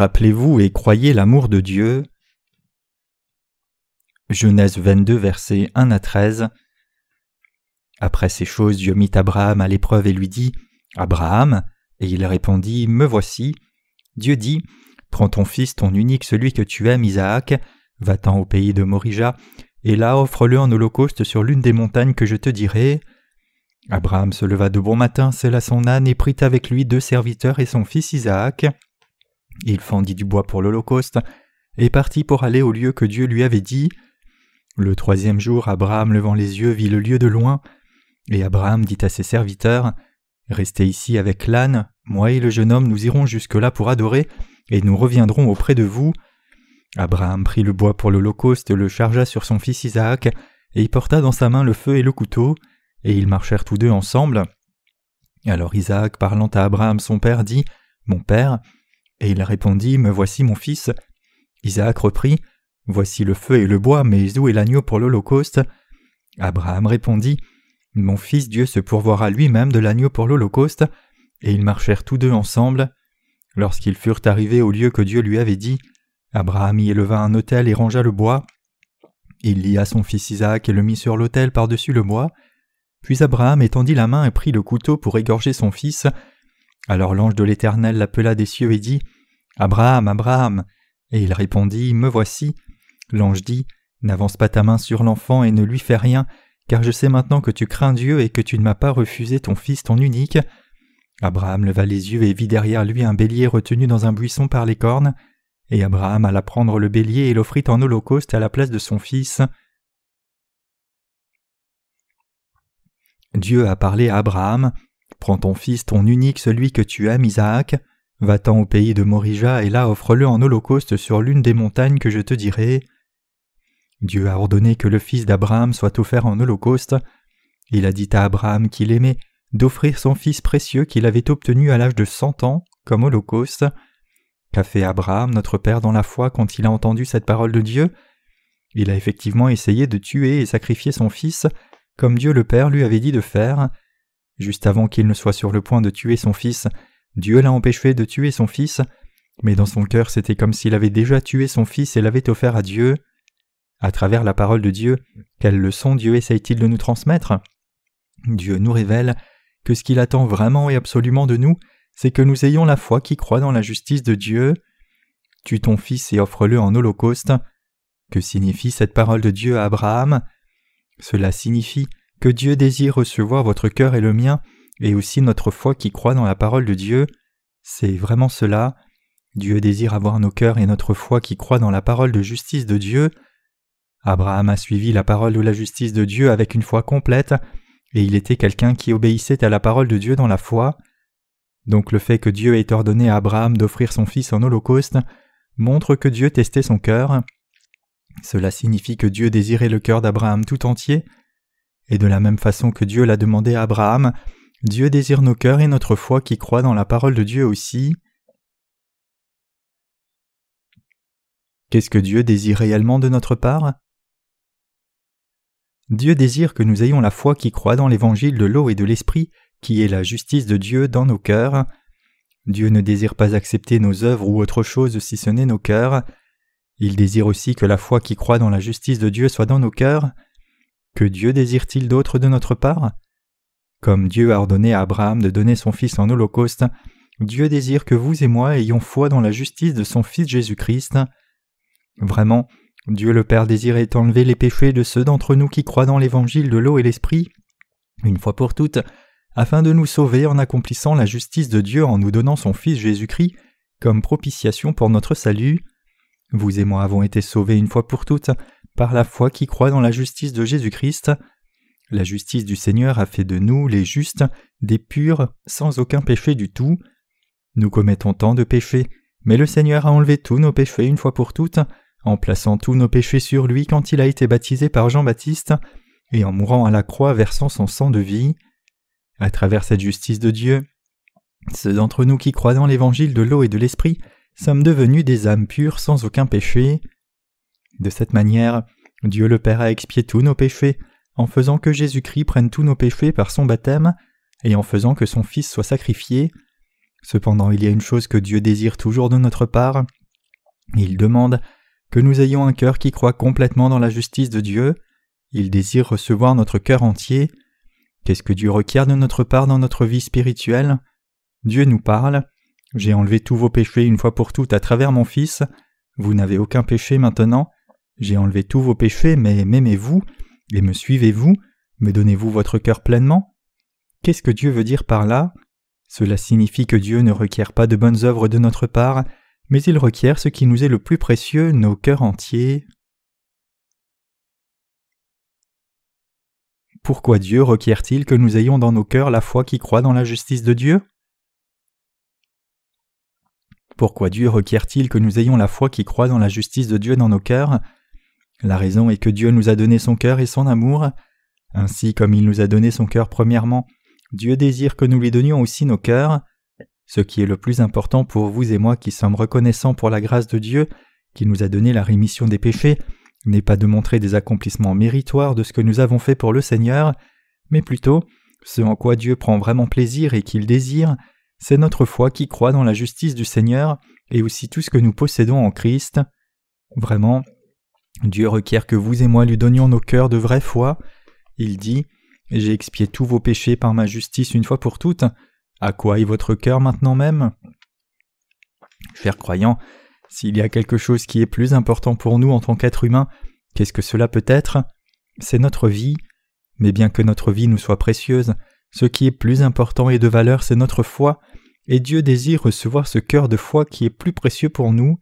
Rappelez-vous et croyez l'amour de Dieu. Genèse 22, versets 1 à 13. Après ces choses, Dieu mit Abraham à l'épreuve et lui dit Abraham Et il répondit Me voici. Dieu dit Prends ton fils, ton unique, celui que tu aimes, Isaac, va-t'en au pays de Morija, et là offre-le en holocauste sur l'une des montagnes que je te dirai. Abraham se leva de bon matin, sella son âne et prit avec lui deux serviteurs et son fils Isaac. Il fendit du bois pour l'holocauste et partit pour aller au lieu que Dieu lui avait dit. Le troisième jour, Abraham levant les yeux vit le lieu de loin, et Abraham dit à ses serviteurs Restez ici avec l'âne, moi et le jeune homme nous irons jusque-là pour adorer, et nous reviendrons auprès de vous. Abraham prit le bois pour l'holocauste, le chargea sur son fils Isaac, et y porta dans sa main le feu et le couteau, et ils marchèrent tous deux ensemble. Alors Isaac, parlant à Abraham son père, dit Mon père. Et il répondit Me voici mon fils. Isaac reprit Voici le feu et le bois, mais où est l'agneau pour l'holocauste? Abraham répondit Mon fils Dieu se pourvoira lui-même de l'agneau pour l'holocauste. Et ils marchèrent tous deux ensemble. Lorsqu'ils furent arrivés au lieu que Dieu lui avait dit, Abraham y éleva un autel et rangea le bois. Il lia son fils Isaac et le mit sur l'autel par-dessus le bois. Puis Abraham étendit la main et prit le couteau pour égorger son fils. Alors l'ange de l'Éternel l'appela des cieux et dit Abraham, Abraham. Et il répondit Me voici. L'ange dit N'avance pas ta main sur l'enfant et ne lui fais rien, car je sais maintenant que tu crains Dieu et que tu ne m'as pas refusé ton fils ton unique. Abraham leva les yeux et vit derrière lui un bélier retenu dans un buisson par les cornes, et Abraham alla prendre le bélier et l'offrit en holocauste à la place de son fils. Dieu a parlé à Abraham Prends ton fils, ton unique, celui que tu aimes, Isaac, va-t'en au pays de Morija et là offre-le en holocauste sur l'une des montagnes que je te dirai. Dieu a ordonné que le fils d'Abraham soit offert en holocauste. Il a dit à Abraham qu'il aimait d'offrir son fils précieux qu'il avait obtenu à l'âge de cent ans comme holocauste. Qu'a fait Abraham, notre Père dans la foi, quand il a entendu cette parole de Dieu? Il a effectivement essayé de tuer et sacrifier son fils, comme Dieu le Père lui avait dit de faire. Juste avant qu'il ne soit sur le point de tuer son fils, Dieu l'a empêché de tuer son fils, mais dans son cœur c'était comme s'il avait déjà tué son fils et l'avait offert à Dieu. À travers la parole de Dieu, quelle leçon Dieu essaye-t-il de nous transmettre? Dieu nous révèle que ce qu'il attend vraiment et absolument de nous, c'est que nous ayons la foi qui croit dans la justice de Dieu. Tue ton fils et offre-le en holocauste. Que signifie cette parole de Dieu à Abraham? Cela signifie que Dieu désire recevoir votre cœur et le mien, et aussi notre foi qui croit dans la parole de Dieu. C'est vraiment cela. Dieu désire avoir nos cœurs et notre foi qui croit dans la parole de justice de Dieu. Abraham a suivi la parole de la justice de Dieu avec une foi complète, et il était quelqu'un qui obéissait à la parole de Dieu dans la foi. Donc le fait que Dieu ait ordonné à Abraham d'offrir son fils en holocauste montre que Dieu testait son cœur. Cela signifie que Dieu désirait le cœur d'Abraham tout entier, et de la même façon que Dieu l'a demandé à Abraham, Dieu désire nos cœurs et notre foi qui croient dans la parole de Dieu aussi. Qu'est-ce que Dieu désire réellement de notre part? Dieu désire que nous ayons la foi qui croit dans l'évangile de l'eau et de l'esprit, qui est la justice de Dieu dans nos cœurs. Dieu ne désire pas accepter nos œuvres ou autre chose si ce n'est nos cœurs. Il désire aussi que la foi qui croit dans la justice de Dieu soit dans nos cœurs. Que Dieu désire-t-il d'autre de notre part? Comme Dieu a ordonné à Abraham de donner son fils en holocauste, Dieu désire que vous et moi ayons foi dans la justice de son Fils Jésus-Christ. Vraiment, Dieu le Père désirait enlever les péchés de ceux d'entre nous qui croient dans l'évangile de l'eau et l'esprit, une fois pour toutes, afin de nous sauver en accomplissant la justice de Dieu en nous donnant son Fils Jésus-Christ comme propitiation pour notre salut. Vous et moi avons été sauvés une fois pour toutes par la foi qui croit dans la justice de Jésus-Christ. La justice du Seigneur a fait de nous, les justes, des purs, sans aucun péché du tout. Nous commettons tant de péchés, mais le Seigneur a enlevé tous nos péchés une fois pour toutes en plaçant tous nos péchés sur lui quand il a été baptisé par Jean-Baptiste, et en mourant à la croix versant son sang de vie. À travers cette justice de Dieu, ceux d'entre nous qui croient dans l'évangile de l'eau et de l'esprit sommes devenus des âmes pures sans aucun péché. De cette manière, Dieu le Père a expié tous nos péchés, en faisant que Jésus-Christ prenne tous nos péchés par son baptême, et en faisant que son Fils soit sacrifié. Cependant il y a une chose que Dieu désire toujours de notre part. Il demande que nous ayons un cœur qui croit complètement dans la justice de Dieu. Il désire recevoir notre cœur entier. Qu'est-ce que Dieu requiert de notre part dans notre vie spirituelle? Dieu nous parle. J'ai enlevé tous vos péchés une fois pour toutes à travers mon Fils. Vous n'avez aucun péché maintenant. J'ai enlevé tous vos péchés, mais m'aimez-vous Et me suivez-vous? Me donnez-vous votre cœur pleinement? Qu'est-ce que Dieu veut dire par là? Cela signifie que Dieu ne requiert pas de bonnes œuvres de notre part, mais il requiert ce qui nous est le plus précieux, nos cœurs entiers. Pourquoi Dieu requiert-il que nous ayons dans nos cœurs la foi qui croit dans la justice de Dieu? Pourquoi Dieu requiert-il que nous ayons la foi qui croit dans la justice de Dieu dans nos cœurs? La raison est que Dieu nous a donné son cœur et son amour. Ainsi comme il nous a donné son cœur premièrement, Dieu désire que nous lui donnions aussi nos cœurs. Ce qui est le plus important pour vous et moi qui sommes reconnaissants pour la grâce de Dieu, qui nous a donné la rémission des péchés, n'est pas de montrer des accomplissements méritoires de ce que nous avons fait pour le Seigneur, mais plutôt ce en quoi Dieu prend vraiment plaisir et qu'il désire, c'est notre foi qui croit dans la justice du Seigneur et aussi tout ce que nous possédons en Christ. Vraiment, Dieu requiert que vous et moi lui donnions nos cœurs de vraie foi. Il dit j'ai expié tous vos péchés par ma justice une fois pour toutes. À quoi est votre cœur maintenant même? Chers croyants, s'il y a quelque chose qui est plus important pour nous en tant qu'êtres humains, qu'est-ce que cela peut être? C'est notre vie. Mais bien que notre vie nous soit précieuse, ce qui est plus important et de valeur, c'est notre foi, et Dieu désire recevoir ce cœur de foi qui est plus précieux pour nous.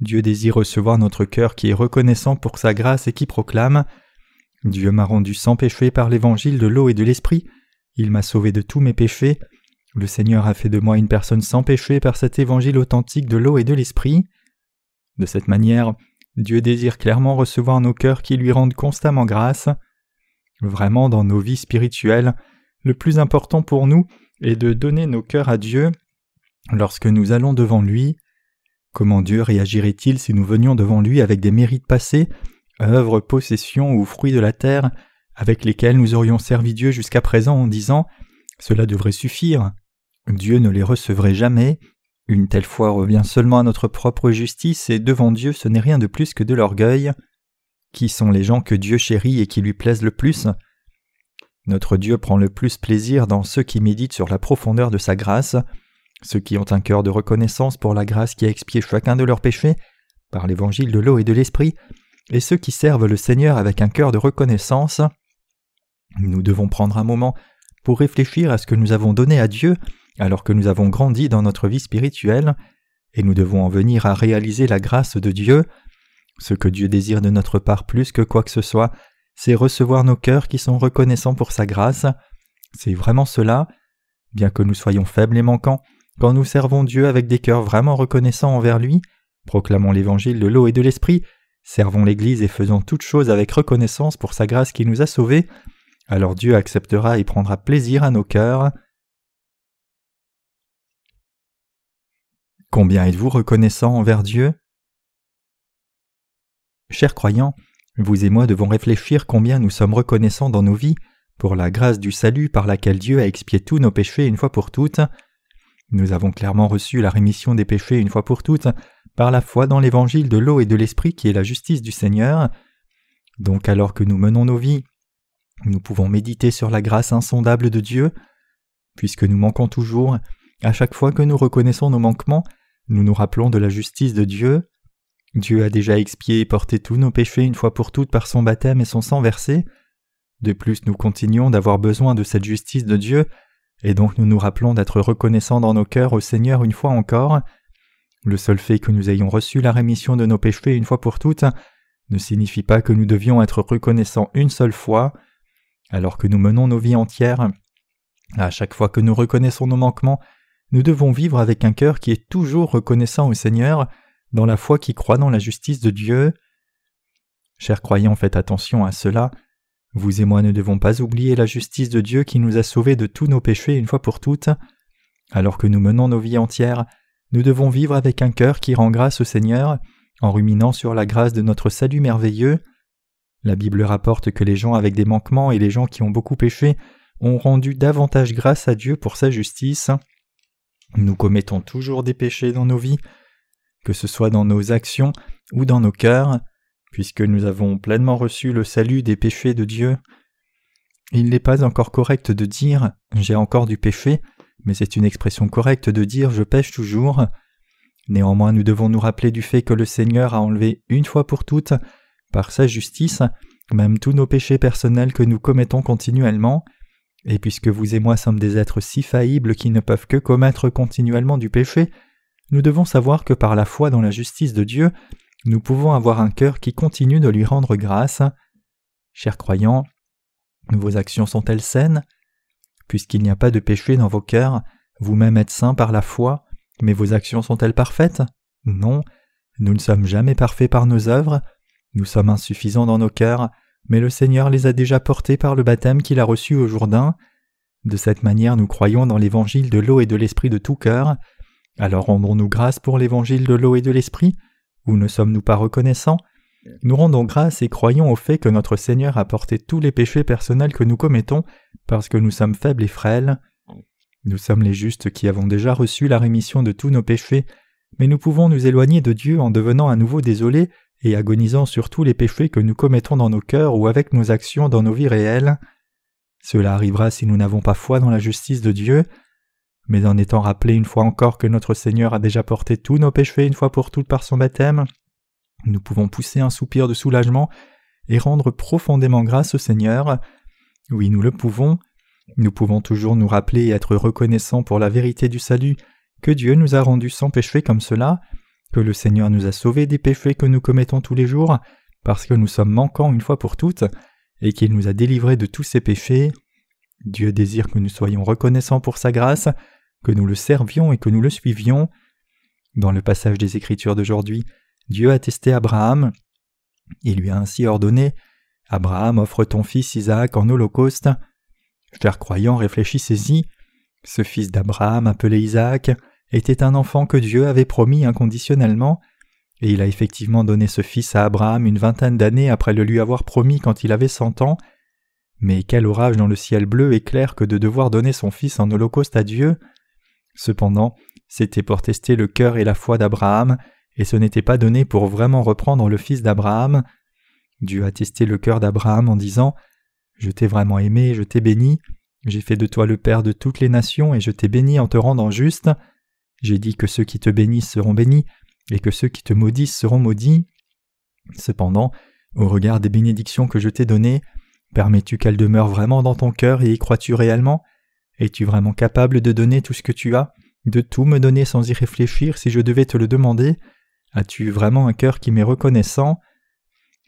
Dieu désire recevoir notre cœur qui est reconnaissant pour sa grâce et qui proclame Dieu m'a rendu sans péché par l'évangile de l'eau et de l'esprit. Il m'a sauvé de tous mes péchés. Le Seigneur a fait de moi une personne sans péché par cet évangile authentique de l'eau et de l'esprit. De cette manière, Dieu désire clairement recevoir nos cœurs qui lui rendent constamment grâce. Vraiment, dans nos vies spirituelles, le plus important pour nous est de donner nos cœurs à Dieu lorsque nous allons devant lui. Comment Dieu réagirait-il si nous venions devant lui avec des mérites passés œuvres, possessions ou fruits de la terre, avec lesquels nous aurions servi Dieu jusqu'à présent en disant Cela devrait suffire. Dieu ne les recevrait jamais. Une telle foi revient seulement à notre propre justice, et devant Dieu ce n'est rien de plus que de l'orgueil. Qui sont les gens que Dieu chérit et qui lui plaisent le plus? Notre Dieu prend le plus plaisir dans ceux qui méditent sur la profondeur de sa grâce, ceux qui ont un cœur de reconnaissance pour la grâce qui a expié chacun de leurs péchés, par l'évangile de l'eau et de l'esprit, et ceux qui servent le Seigneur avec un cœur de reconnaissance. Nous devons prendre un moment pour réfléchir à ce que nous avons donné à Dieu alors que nous avons grandi dans notre vie spirituelle, et nous devons en venir à réaliser la grâce de Dieu. Ce que Dieu désire de notre part plus que quoi que ce soit, c'est recevoir nos cœurs qui sont reconnaissants pour sa grâce. C'est vraiment cela. Bien que nous soyons faibles et manquants, quand nous servons Dieu avec des cœurs vraiment reconnaissants envers lui, proclamons l'évangile de l'eau et de l'esprit, Servons l'Église et faisons toutes choses avec reconnaissance pour sa grâce qui nous a sauvés, alors Dieu acceptera et prendra plaisir à nos cœurs. Combien êtes-vous reconnaissant envers Dieu? Chers croyants, vous et moi devons réfléchir combien nous sommes reconnaissants dans nos vies pour la grâce du salut par laquelle Dieu a expié tous nos péchés une fois pour toutes. Nous avons clairement reçu la rémission des péchés une fois pour toutes par la foi dans l'évangile de l'eau et de l'esprit qui est la justice du Seigneur. Donc alors que nous menons nos vies, nous pouvons méditer sur la grâce insondable de Dieu. Puisque nous manquons toujours, à chaque fois que nous reconnaissons nos manquements, nous nous rappelons de la justice de Dieu. Dieu a déjà expié et porté tous nos péchés une fois pour toutes par son baptême et son sang versé. De plus, nous continuons d'avoir besoin de cette justice de Dieu et donc nous nous rappelons d'être reconnaissants dans nos cœurs au Seigneur une fois encore. Le seul fait que nous ayons reçu la rémission de nos péchés une fois pour toutes ne signifie pas que nous devions être reconnaissants une seule fois. Alors que nous menons nos vies entières, à chaque fois que nous reconnaissons nos manquements, nous devons vivre avec un cœur qui est toujours reconnaissant au Seigneur, dans la foi qui croit dans la justice de Dieu. Chers croyants, faites attention à cela. Vous et moi ne devons pas oublier la justice de Dieu qui nous a sauvés de tous nos péchés une fois pour toutes. Alors que nous menons nos vies entières, nous devons vivre avec un cœur qui rend grâce au Seigneur, en ruminant sur la grâce de notre salut merveilleux. La Bible rapporte que les gens avec des manquements et les gens qui ont beaucoup péché ont rendu davantage grâce à Dieu pour sa justice. Nous commettons toujours des péchés dans nos vies, que ce soit dans nos actions ou dans nos cœurs, puisque nous avons pleinement reçu le salut des péchés de Dieu. Il n'est pas encore correct de dire j'ai encore du péché, mais c'est une expression correcte de dire je pêche toujours. Néanmoins nous devons nous rappeler du fait que le Seigneur a enlevé une fois pour toutes, par sa justice, même tous nos péchés personnels que nous commettons continuellement, et puisque vous et moi sommes des êtres si faillibles qui ne peuvent que commettre continuellement du péché, nous devons savoir que par la foi dans la justice de Dieu, nous pouvons avoir un cœur qui continue de lui rendre grâce. Chers croyants, vos actions sont-elles saines? Puisqu'il n'y a pas de péché dans vos cœurs, vous-même êtes saints par la foi, mais vos actions sont-elles parfaites? Non, nous ne sommes jamais parfaits par nos œuvres, nous sommes insuffisants dans nos cœurs, mais le Seigneur les a déjà portés par le baptême qu'il a reçu au Jourdain. De cette manière nous croyons dans l'évangile de l'eau et de l'esprit de tout cœur. Alors rendons-nous grâce pour l'évangile de l'eau et de l'esprit, ou ne sommes-nous pas reconnaissants? Nous rendons grâce et croyons au fait que notre Seigneur a porté tous les péchés personnels que nous commettons parce que nous sommes faibles et frêles. Nous sommes les justes qui avons déjà reçu la rémission de tous nos péchés, mais nous pouvons nous éloigner de Dieu en devenant à nouveau désolés et agonisant sur tous les péchés que nous commettons dans nos cœurs ou avec nos actions dans nos vies réelles. Cela arrivera si nous n'avons pas foi dans la justice de Dieu, mais en étant rappelé une fois encore que notre Seigneur a déjà porté tous nos péchés une fois pour toutes par son baptême, nous pouvons pousser un soupir de soulagement et rendre profondément grâce au Seigneur. Oui, nous le pouvons. Nous pouvons toujours nous rappeler et être reconnaissants pour la vérité du salut, que Dieu nous a rendus sans péché comme cela, que le Seigneur nous a sauvés des péchés que nous commettons tous les jours, parce que nous sommes manquants une fois pour toutes, et qu'il nous a délivrés de tous ces péchés. Dieu désire que nous soyons reconnaissants pour sa grâce, que nous le servions et que nous le suivions. Dans le passage des Écritures d'aujourd'hui, Dieu a testé Abraham. Il lui a ainsi ordonné Abraham, offre ton fils Isaac en holocauste. Chers croyants, réfléchissez-y. Ce fils d'Abraham, appelé Isaac, était un enfant que Dieu avait promis inconditionnellement, et il a effectivement donné ce fils à Abraham une vingtaine d'années après le lui avoir promis quand il avait cent ans. Mais quel orage dans le ciel bleu et clair que de devoir donner son fils en holocauste à Dieu. Cependant, c'était pour tester le cœur et la foi d'Abraham, et ce n'était pas donné pour vraiment reprendre le fils d'Abraham. Dieu a testé le cœur d'Abraham en disant Je t'ai vraiment aimé, je t'ai béni, j'ai fait de toi le Père de toutes les nations, et je t'ai béni en te rendant juste. J'ai dit que ceux qui te bénissent seront bénis, et que ceux qui te maudissent seront maudits. Cependant, au regard des bénédictions que je t'ai données, permets-tu qu'elles demeurent vraiment dans ton cœur et y crois-tu réellement? Es-tu vraiment capable de donner tout ce que tu as, de tout me donner sans y réfléchir si je devais te le demander? As-tu vraiment un cœur qui m'est reconnaissant?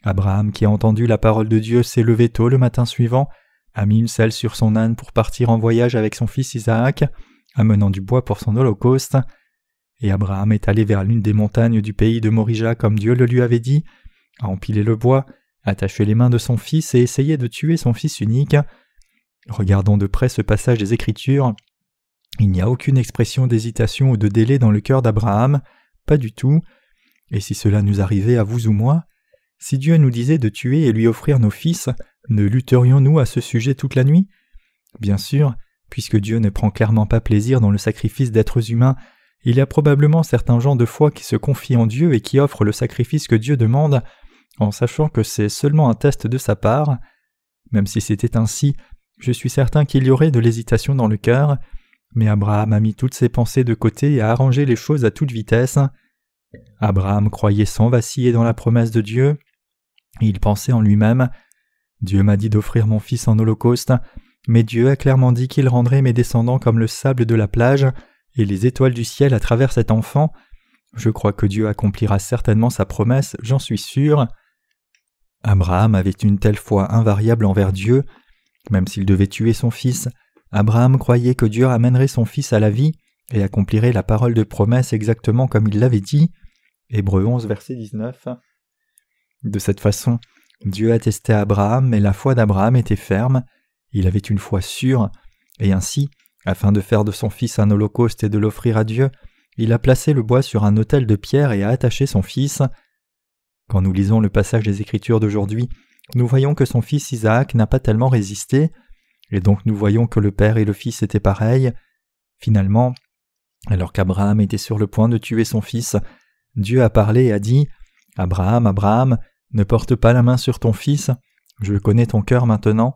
Abraham, qui a entendu la parole de Dieu, s'est levé tôt le matin suivant, a mis une selle sur son âne pour partir en voyage avec son fils Isaac, amenant du bois pour son holocauste. Et Abraham est allé vers l'une des montagnes du pays de Morija comme Dieu le lui avait dit, a empilé le bois, attaché les mains de son fils et essayé de tuer son fils unique. Regardons de près ce passage des Écritures. Il n'y a aucune expression d'hésitation ou de délai dans le cœur d'Abraham, pas du tout. Et si cela nous arrivait à vous ou moi, si Dieu nous disait de tuer et lui offrir nos fils, ne lutterions-nous à ce sujet toute la nuit? Bien sûr, Puisque Dieu ne prend clairement pas plaisir dans le sacrifice d'êtres humains, il y a probablement certains gens de foi qui se confient en Dieu et qui offrent le sacrifice que Dieu demande, en sachant que c'est seulement un test de sa part. Même si c'était ainsi, je suis certain qu'il y aurait de l'hésitation dans le cœur, mais Abraham a mis toutes ses pensées de côté et a arrangé les choses à toute vitesse. Abraham croyait sans vaciller dans la promesse de Dieu. Il pensait en lui-même Dieu m'a dit d'offrir mon fils en holocauste, mais Dieu a clairement dit qu'il rendrait mes descendants comme le sable de la plage et les étoiles du ciel à travers cet enfant. Je crois que Dieu accomplira certainement sa promesse, j'en suis sûr. Abraham avait une telle foi invariable envers Dieu, même s'il devait tuer son fils, Abraham croyait que Dieu amènerait son fils à la vie et accomplirait la parole de promesse exactement comme il l'avait dit. Hébreu 11, verset 19. De cette façon, Dieu attestait Abraham, mais la foi d'Abraham était ferme, il avait une foi sûre, et ainsi, afin de faire de son fils un holocauste et de l'offrir à Dieu, il a placé le bois sur un autel de pierre et a attaché son fils. Quand nous lisons le passage des Écritures d'aujourd'hui, nous voyons que son fils Isaac n'a pas tellement résisté, et donc nous voyons que le père et le fils étaient pareils. Finalement, Alors qu'Abraham était sur le point de tuer son fils, Dieu a parlé et a dit Abraham, Abraham, ne porte pas la main sur ton fils, je connais ton cœur maintenant,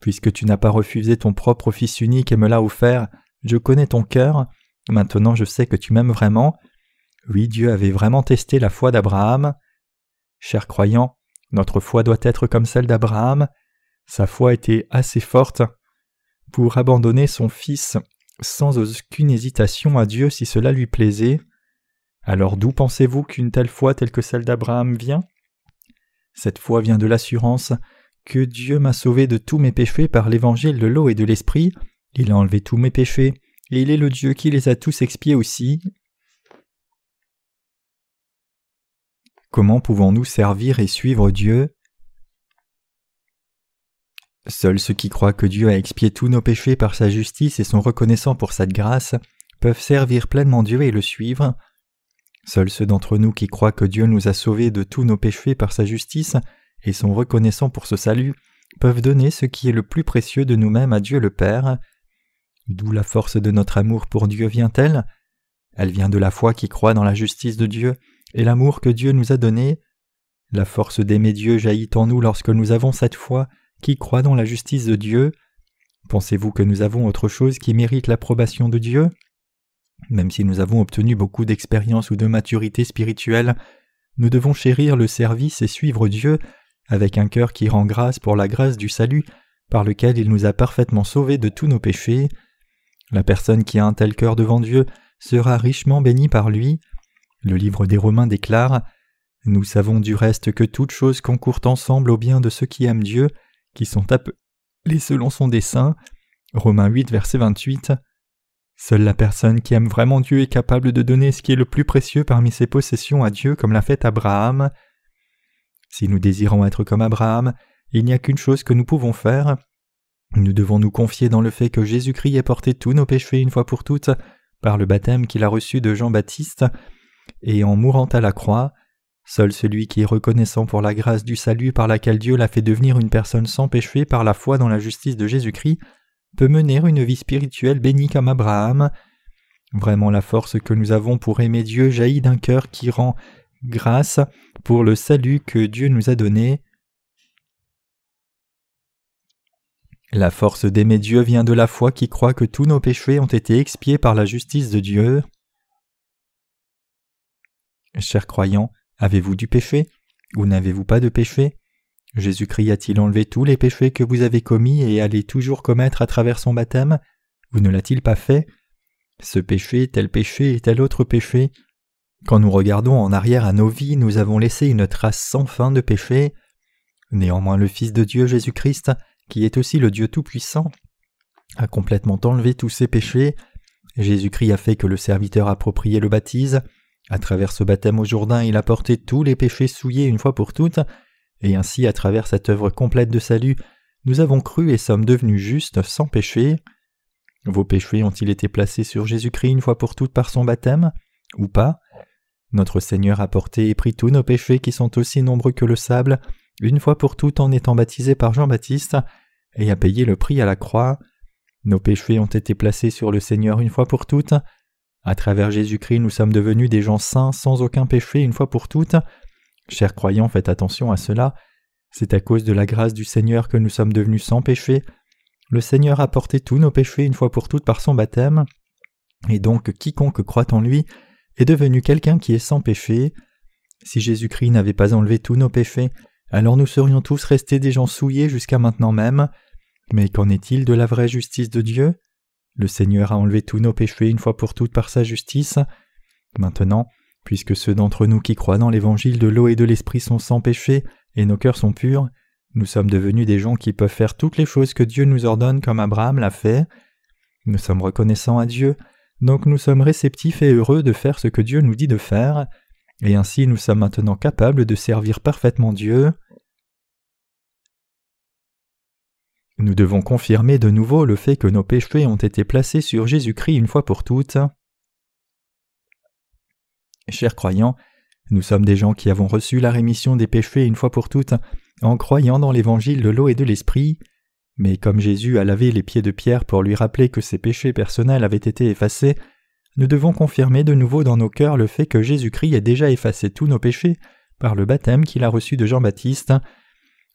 puisque tu n'as pas refusé ton propre fils unique et me l'as offert, je connais ton cœur, maintenant je sais que tu m'aimes vraiment. Oui, Dieu avait vraiment testé la foi d'Abraham. Chers croyants, notre foi doit être comme celle d'Abraham. Sa foi était assez forte pour abandonner son fils sans aucune hésitation à Dieu si cela lui plaisait. Alors d'où pensez-vous qu'une telle foi telle que celle d'Abraham vient? Cette foi vient de l'assurance que Dieu m'a sauvé de tous mes péchés par l'évangile de l'eau et de l'esprit, il a enlevé tous mes péchés, et il est le Dieu qui les a tous expiés aussi. Comment pouvons-nous servir et suivre Dieu? Seuls ceux qui croient que Dieu a expié tous nos péchés par sa justice et sont reconnaissants pour cette grâce peuvent servir pleinement Dieu et le suivre. Seuls ceux d'entre nous qui croient que Dieu nous a sauvés de tous nos péchés par sa justice et sont reconnaissants pour ce salut peuvent donner ce qui est le plus précieux de nous-mêmes à Dieu le Père. D'où la force de notre amour pour Dieu vient-elle? Elle vient de la foi qui croit dans la justice de Dieu et l'amour que Dieu nous a donné. La force d'aimer Dieu jaillit en nous lorsque nous avons cette foi qui croit dans la justice de Dieu. Pensez-vous que nous avons autre chose qui mérite l'approbation de Dieu? Même si nous avons obtenu beaucoup d'expérience ou de maturité spirituelle, nous devons chérir le service et suivre Dieu avec un cœur qui rend grâce pour la grâce du salut par lequel il nous a parfaitement sauvés de tous nos péchés. La personne qui a un tel cœur devant Dieu sera richement bénie par lui. Le livre des Romains déclare Nous savons du reste que toutes choses concourent ensemble au bien de ceux qui aiment Dieu, qui sont appelés selon son dessein. Romains 8, verset 28. Seule la personne qui aime vraiment Dieu est capable de donner ce qui est le plus précieux parmi ses possessions à Dieu comme l'a fait Abraham. Si nous désirons être comme Abraham, il n'y a qu'une chose que nous pouvons faire. Nous devons nous confier dans le fait que Jésus-Christ ait porté tous nos péchés une fois pour toutes par le baptême qu'il a reçu de Jean-Baptiste, et en mourant à la croix, Seul celui qui est reconnaissant pour la grâce du salut par laquelle Dieu l'a fait devenir une personne sans péché par la foi dans la justice de Jésus-Christ peut mener une vie spirituelle bénie comme Abraham. Vraiment la force que nous avons pour aimer Dieu jaillit d'un cœur qui rend grâce pour le salut que Dieu nous a donné. La force d'aimer Dieu vient de la foi qui croit que tous nos péchés ont été expiés par la justice de Dieu. Chers croyants, Avez-vous du péché Ou n'avez-vous pas de péché? Jésus-Christ a-t-il enlevé tous les péchés que vous avez commis et allez toujours commettre à travers son baptême? Ou ne l'a-t-il pas fait? Ce péché, tel péché et tel autre péché. Quand nous regardons en arrière à nos vies, nous avons laissé une trace sans fin de péché. Néanmoins le Fils de Dieu Jésus-Christ, qui est aussi le Dieu Tout-Puissant, a complètement enlevé tous ces péchés. Jésus-Christ a fait que le serviteur approprié le baptise, à travers ce baptême au Jourdain, il a porté tous les péchés souillés une fois pour toutes, et ainsi à travers cette œuvre complète de salut, nous avons cru et sommes devenus justes sans péché. Vos péchés ont-ils été placés sur Jésus-Christ une fois pour toutes par son baptême Ou pas? Notre Seigneur a porté et pris tous nos péchés qui sont aussi nombreux que le sable, une fois pour toutes en étant baptisé par Jean-Baptiste, et a payé le prix à la croix. Nos péchés ont été placés sur le Seigneur une fois pour toutes, à travers Jésus-Christ, nous sommes devenus des gens saints sans aucun péché une fois pour toutes. Chers croyants, faites attention à cela. C'est à cause de la grâce du Seigneur que nous sommes devenus sans péché. Le Seigneur a porté tous nos péchés une fois pour toutes par son baptême. Et donc quiconque croit en lui est devenu quelqu'un qui est sans péché. Si Jésus-Christ n'avait pas enlevé tous nos péchés, alors nous serions tous restés des gens souillés jusqu'à maintenant même. Mais qu'en est-il de la vraie justice de Dieu? Le Seigneur a enlevé tous nos péchés une fois pour toutes par sa justice. Maintenant, puisque ceux d'entre nous qui croient dans l'évangile de l'eau et de l'esprit sont sans péché, et nos cœurs sont purs, nous sommes devenus des gens qui peuvent faire toutes les choses que Dieu nous ordonne comme Abraham l'a fait. Nous sommes reconnaissants à Dieu, donc nous sommes réceptifs et heureux de faire ce que Dieu nous dit de faire, et ainsi nous sommes maintenant capables de servir parfaitement Dieu. Nous devons confirmer de nouveau le fait que nos péchés ont été placés sur Jésus-Christ une fois pour toutes. Chers croyants, nous sommes des gens qui avons reçu la rémission des péchés une fois pour toutes en croyant dans l'évangile de l'eau et de l'esprit, mais comme Jésus a lavé les pieds de Pierre pour lui rappeler que ses péchés personnels avaient été effacés, nous devons confirmer de nouveau dans nos cœurs le fait que Jésus-Christ a déjà effacé tous nos péchés par le baptême qu'il a reçu de Jean-Baptiste.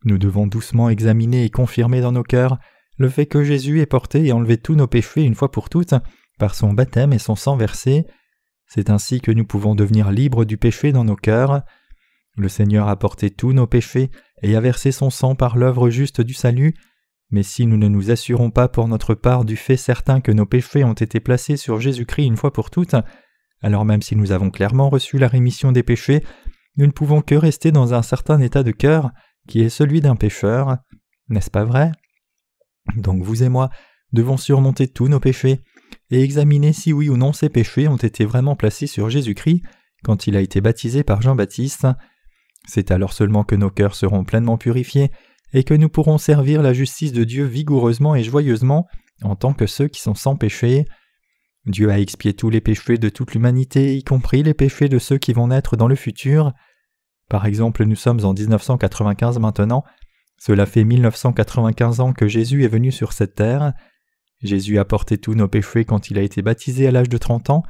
Nous devons doucement examiner et confirmer dans nos cœurs le fait que Jésus ait porté et enlevé tous nos péchés une fois pour toutes par son baptême et son sang versé. C'est ainsi que nous pouvons devenir libres du péché dans nos cœurs. Le Seigneur a porté tous nos péchés et a versé son sang par l'œuvre juste du salut, mais si nous ne nous assurons pas pour notre part du fait certain que nos péchés ont été placés sur Jésus-Christ une fois pour toutes, alors même si nous avons clairement reçu la rémission des péchés, nous ne pouvons que rester dans un certain état de cœur qui est celui d'un pécheur. N'est-ce pas vrai? Donc vous et moi devons surmonter tous nos péchés et examiner si oui ou non ces péchés ont été vraiment placés sur Jésus-Christ quand il a été baptisé par Jean-Baptiste. C'est alors seulement que nos cœurs seront pleinement purifiés et que nous pourrons servir la justice de Dieu vigoureusement et joyeusement en tant que ceux qui sont sans péché. Dieu a expié tous les péchés de toute l'humanité, y compris les péchés de ceux qui vont naître dans le futur. Par exemple, nous sommes en 1995 maintenant. Cela fait 1995 ans que Jésus est venu sur cette terre. Jésus a porté tous nos péchés quand il a été baptisé à l'âge de 30 ans.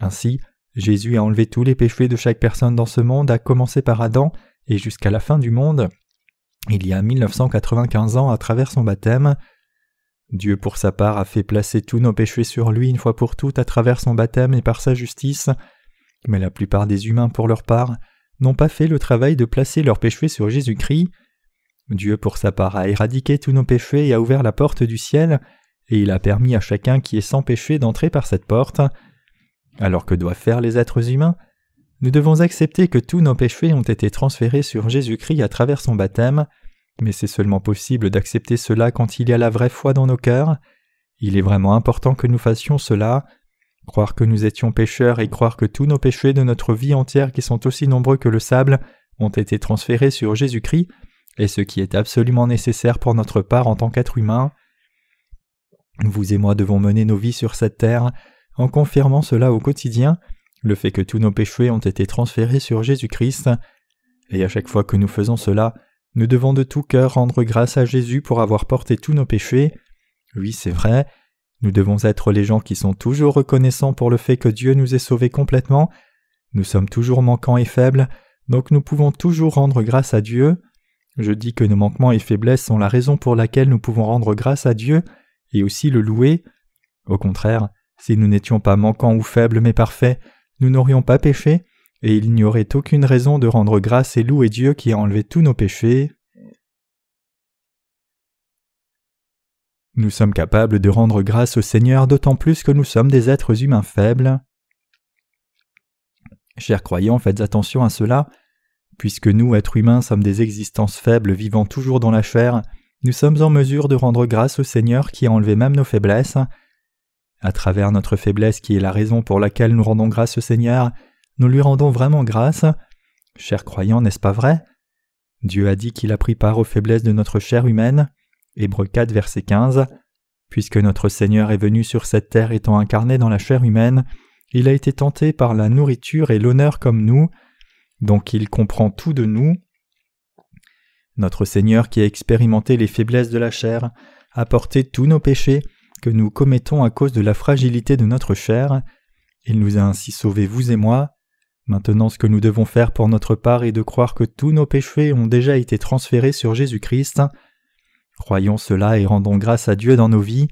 Ainsi, Jésus a enlevé tous les péchés de chaque personne dans ce monde, à commencer par Adam et jusqu'à la fin du monde. Il y a 1995 ans à travers son baptême. Dieu pour sa part a fait placer tous nos péchés sur lui une fois pour toutes à travers son baptême et par sa justice, mais la plupart des humains pour leur part n'ont pas fait le travail de placer leurs péchés sur Jésus-Christ. Dieu pour sa part a éradiqué tous nos péchés et a ouvert la porte du ciel, et il a permis à chacun qui est sans péché d'entrer par cette porte. Alors que doivent faire les êtres humains? Nous devons accepter que tous nos péchés ont été transférés sur Jésus-Christ à travers son baptême, mais c'est seulement possible d'accepter cela quand il y a la vraie foi dans nos cœurs. Il est vraiment important que nous fassions cela. Croire que nous étions pécheurs et croire que tous nos péchés de notre vie entière qui sont aussi nombreux que le sable ont été transférés sur Jésus-Christ est ce qui est absolument nécessaire pour notre part en tant qu'être humain. Vous et moi devons mener nos vies sur cette terre en confirmant cela au quotidien, le fait que tous nos péchés ont été transférés sur Jésus-Christ, et à chaque fois que nous faisons cela, nous devons de tout cœur rendre grâce à Jésus pour avoir porté tous nos péchés. Oui, c'est vrai, nous devons être les gens qui sont toujours reconnaissants pour le fait que Dieu nous ait sauvés complètement. Nous sommes toujours manquants et faibles, donc nous pouvons toujours rendre grâce à Dieu. Je dis que nos manquements et faiblesses sont la raison pour laquelle nous pouvons rendre grâce à Dieu et aussi le louer. Au contraire, si nous n'étions pas manquants ou faibles mais parfaits, nous n'aurions pas péché, et il n'y aurait aucune raison de rendre grâce et louer Dieu qui a enlevé tous nos péchés. Nous sommes capables de rendre grâce au Seigneur d'autant plus que nous sommes des êtres humains faibles. Chers croyants, faites attention à cela. Puisque nous, êtres humains, sommes des existences faibles vivant toujours dans la chair, nous sommes en mesure de rendre grâce au Seigneur qui a enlevé même nos faiblesses. À travers notre faiblesse qui est la raison pour laquelle nous rendons grâce au Seigneur, nous lui rendons vraiment grâce. Chers croyants, n'est-ce pas vrai? Dieu a dit qu'il a pris part aux faiblesses de notre chair humaine. Hébreux 4, verset 15. Puisque notre Seigneur est venu sur cette terre étant incarné dans la chair humaine, il a été tenté par la nourriture et l'honneur comme nous, donc il comprend tout de nous. Notre Seigneur qui a expérimenté les faiblesses de la chair a porté tous nos péchés que nous commettons à cause de la fragilité de notre chair. Il nous a ainsi sauvés, vous et moi. Maintenant ce que nous devons faire pour notre part est de croire que tous nos péchés ont déjà été transférés sur Jésus-Christ. Croyons cela et rendons grâce à Dieu dans nos vies.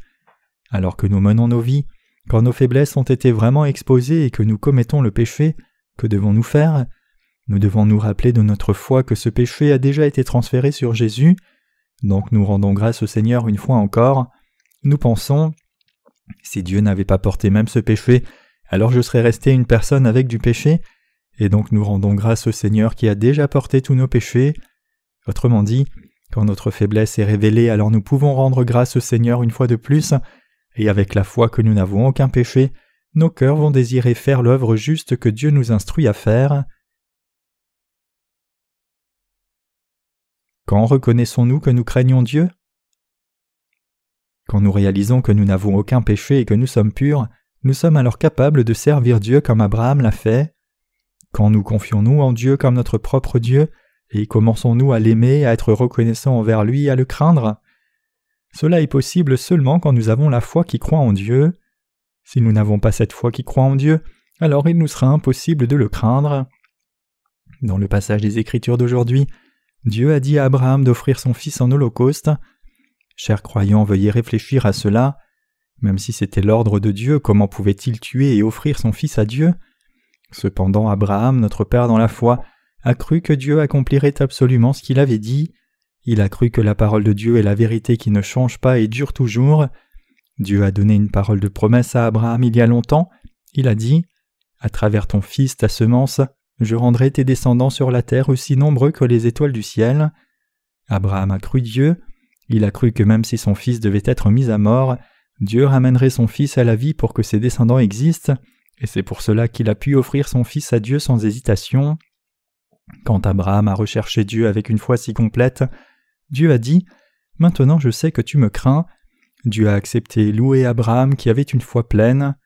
Alors que nous menons nos vies, quand nos faiblesses ont été vraiment exposées et que nous commettons le péché, que devons-nous faire? Nous devons nous rappeler de notre foi que ce péché a déjà été transféré sur Jésus, donc nous rendons grâce au Seigneur une fois encore. Nous pensons Si Dieu n'avait pas porté même ce péché, alors je serais resté une personne avec du péché, et donc nous rendons grâce au Seigneur qui a déjà porté tous nos péchés. Autrement dit, quand notre faiblesse est révélée, alors nous pouvons rendre grâce au Seigneur une fois de plus, et avec la foi que nous n'avons aucun péché, nos cœurs vont désirer faire l'œuvre juste que Dieu nous instruit à faire. Quand reconnaissons-nous que nous craignons Dieu? Quand nous réalisons que nous n'avons aucun péché et que nous sommes purs, nous sommes alors capables de servir Dieu comme Abraham l'a fait. Quand nous confions-nous en Dieu comme notre propre Dieu, et commençons-nous à l'aimer, à être reconnaissants envers lui, à le craindre? Cela est possible seulement quand nous avons la foi qui croit en Dieu. Si nous n'avons pas cette foi qui croit en Dieu, alors il nous sera impossible de le craindre. Dans le passage des Écritures d'aujourd'hui, Dieu a dit à Abraham d'offrir son fils en holocauste. Chers croyants, veuillez réfléchir à cela. Même si c'était l'ordre de Dieu, comment pouvait-il tuer et offrir son fils à Dieu? Cependant, Abraham, notre Père dans la foi, a cru que Dieu accomplirait absolument ce qu'il avait dit. Il a cru que la parole de Dieu est la vérité qui ne change pas et dure toujours. Dieu a donné une parole de promesse à Abraham il y a longtemps. Il a dit À travers ton fils, ta semence, je rendrai tes descendants sur la terre aussi nombreux que les étoiles du ciel. Abraham a cru Dieu. Il a cru que même si son fils devait être mis à mort, Dieu ramènerait son fils à la vie pour que ses descendants existent, et c'est pour cela qu'il a pu offrir son fils à Dieu sans hésitation. Quand Abraham a recherché Dieu avec une foi si complète, Dieu a dit Maintenant je sais que tu me crains, Dieu a accepté louer Abraham qui avait une foi pleine.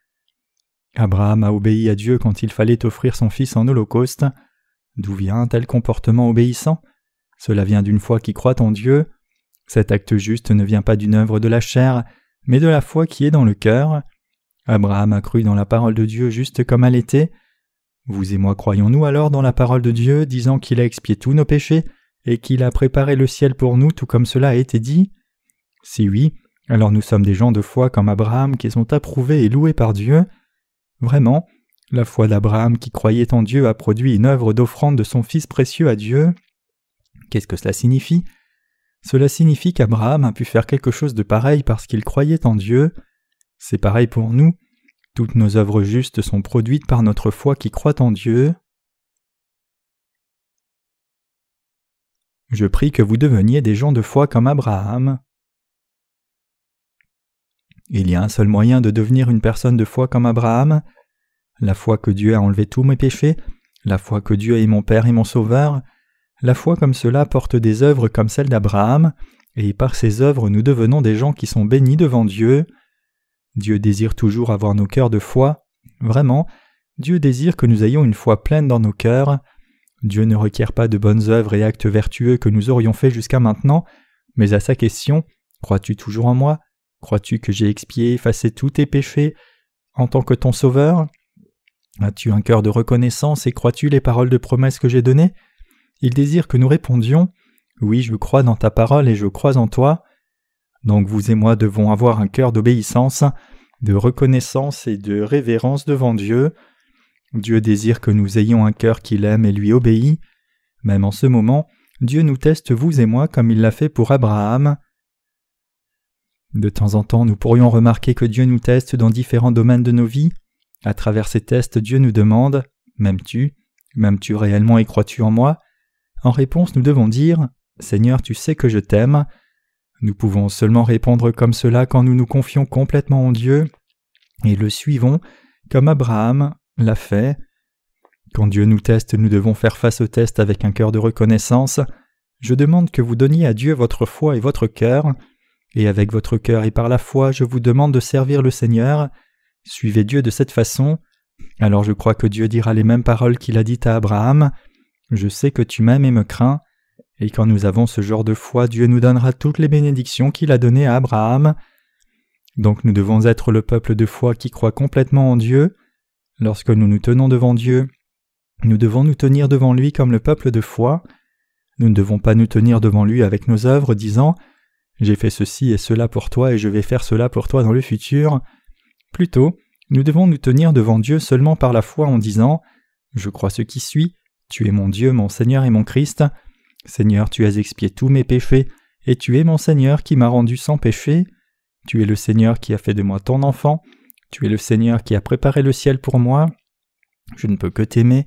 Abraham a obéi à Dieu quand il fallait offrir son fils en holocauste. D'où vient un tel comportement obéissant? Cela vient d'une foi qui croit en Dieu. Cet acte juste ne vient pas d'une œuvre de la chair, mais de la foi qui est dans le cœur. Abraham a cru dans la parole de Dieu juste comme elle était. Vous et moi croyons-nous alors dans la parole de Dieu, disant qu'il a expié tous nos péchés et qu'il a préparé le ciel pour nous tout comme cela a été dit? Si oui, alors nous sommes des gens de foi comme Abraham qui sont approuvés et loués par Dieu. Vraiment, la foi d'Abraham qui croyait en Dieu a produit une œuvre d'offrande de son Fils précieux à Dieu. Qu'est-ce que cela signifie? Cela signifie qu'Abraham a pu faire quelque chose de pareil parce qu'il croyait en Dieu. C'est pareil pour nous. Toutes nos œuvres justes sont produites par notre foi qui croit en Dieu. Je prie que vous deveniez des gens de foi comme Abraham. Il y a un seul moyen de devenir une personne de foi comme Abraham, la foi que Dieu a enlevé tous mes péchés, la foi que Dieu est mon Père et mon Sauveur, la foi comme cela porte des œuvres comme celle d'Abraham, et par ces œuvres nous devenons des gens qui sont bénis devant Dieu. Dieu désire toujours avoir nos cœurs de foi. Vraiment, Dieu désire que nous ayons une foi pleine dans nos cœurs. Dieu ne requiert pas de bonnes œuvres et actes vertueux que nous aurions faits jusqu'à maintenant, mais à sa question Crois-tu toujours en moi? Crois-tu que j'ai expié, effacé tous tes péchés en tant que ton sauveur? As-tu un cœur de reconnaissance et crois-tu les paroles de promesse que j'ai données? Il désire que nous répondions Oui, je crois dans ta parole et je crois en toi. Donc vous et moi devons avoir un cœur d'obéissance, de reconnaissance et de révérence devant Dieu. Dieu désire que nous ayons un cœur qu'il aime et lui obéit. Même en ce moment, Dieu nous teste vous et moi comme il l'a fait pour Abraham. De temps en temps, nous pourrions remarquer que Dieu nous teste dans différents domaines de nos vies. À travers ces tests, Dieu nous demande M'aimes-tu? M'aimes-tu réellement et crois-tu en moi? En réponse, nous devons dire Seigneur, tu sais que je t'aime. Nous pouvons seulement répondre comme cela quand nous nous confions complètement en Dieu et le suivons, comme Abraham l'a fait. Quand Dieu nous teste, nous devons faire face au test avec un cœur de reconnaissance. Je demande que vous donniez à Dieu votre foi et votre cœur. Et avec votre cœur et par la foi, je vous demande de servir le Seigneur. Suivez Dieu de cette façon. Alors je crois que Dieu dira les mêmes paroles qu'il a dites à Abraham. Je sais que tu m'aimes et me crains. Et quand nous avons ce genre de foi, Dieu nous donnera toutes les bénédictions qu'il a données à Abraham. Donc nous devons être le peuple de foi qui croit complètement en Dieu. Lorsque nous nous tenons devant Dieu, nous devons nous tenir devant lui comme le peuple de foi. Nous ne devons pas nous tenir devant lui avec nos œuvres, disant j'ai fait ceci et cela pour toi et je vais faire cela pour toi dans le futur. Plutôt, nous devons nous tenir devant Dieu seulement par la foi en disant Je crois ce qui suit, tu es mon Dieu, mon Seigneur et mon Christ. Seigneur, tu as expié tous mes péchés, et tu es mon Seigneur qui m'a rendu sans péché. Tu es le Seigneur qui a fait de moi ton enfant. Tu es le Seigneur qui a préparé le ciel pour moi. Je ne peux que t'aimer.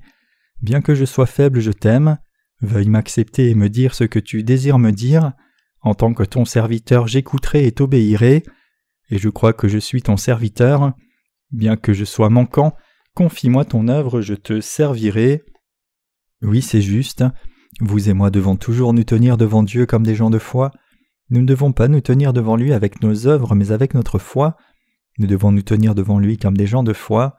Bien que je sois faible, je t'aime. Veuille m'accepter et me dire ce que tu désires me dire. En tant que ton serviteur, j'écouterai et t'obéirai, et je crois que je suis ton serviteur. Bien que je sois manquant, confie-moi ton œuvre, je te servirai. Oui, c'est juste. Vous et moi devons toujours nous tenir devant Dieu comme des gens de foi. Nous ne devons pas nous tenir devant lui avec nos œuvres, mais avec notre foi. Nous devons nous tenir devant lui comme des gens de foi.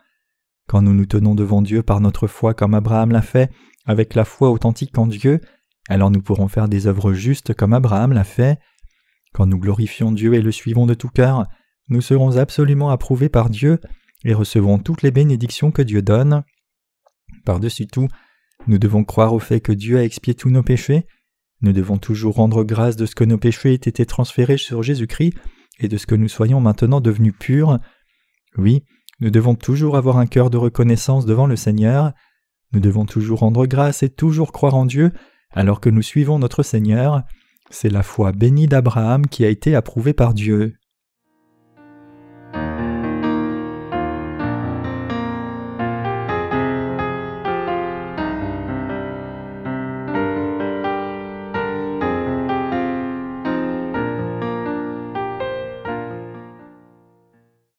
Quand nous nous tenons devant Dieu par notre foi comme Abraham l'a fait, avec la foi authentique en Dieu, alors nous pourrons faire des œuvres justes comme Abraham l'a fait. Quand nous glorifions Dieu et le suivons de tout cœur, nous serons absolument approuvés par Dieu, et recevrons toutes les bénédictions que Dieu donne. Par-dessus tout, nous devons croire au fait que Dieu a expié tous nos péchés. Nous devons toujours rendre grâce de ce que nos péchés aient été transférés sur Jésus-Christ et de ce que nous soyons maintenant devenus purs. Oui, nous devons toujours avoir un cœur de reconnaissance devant le Seigneur. Nous devons toujours rendre grâce et toujours croire en Dieu alors que nous suivons notre Seigneur. C'est la foi bénie d'Abraham qui a été approuvée par Dieu.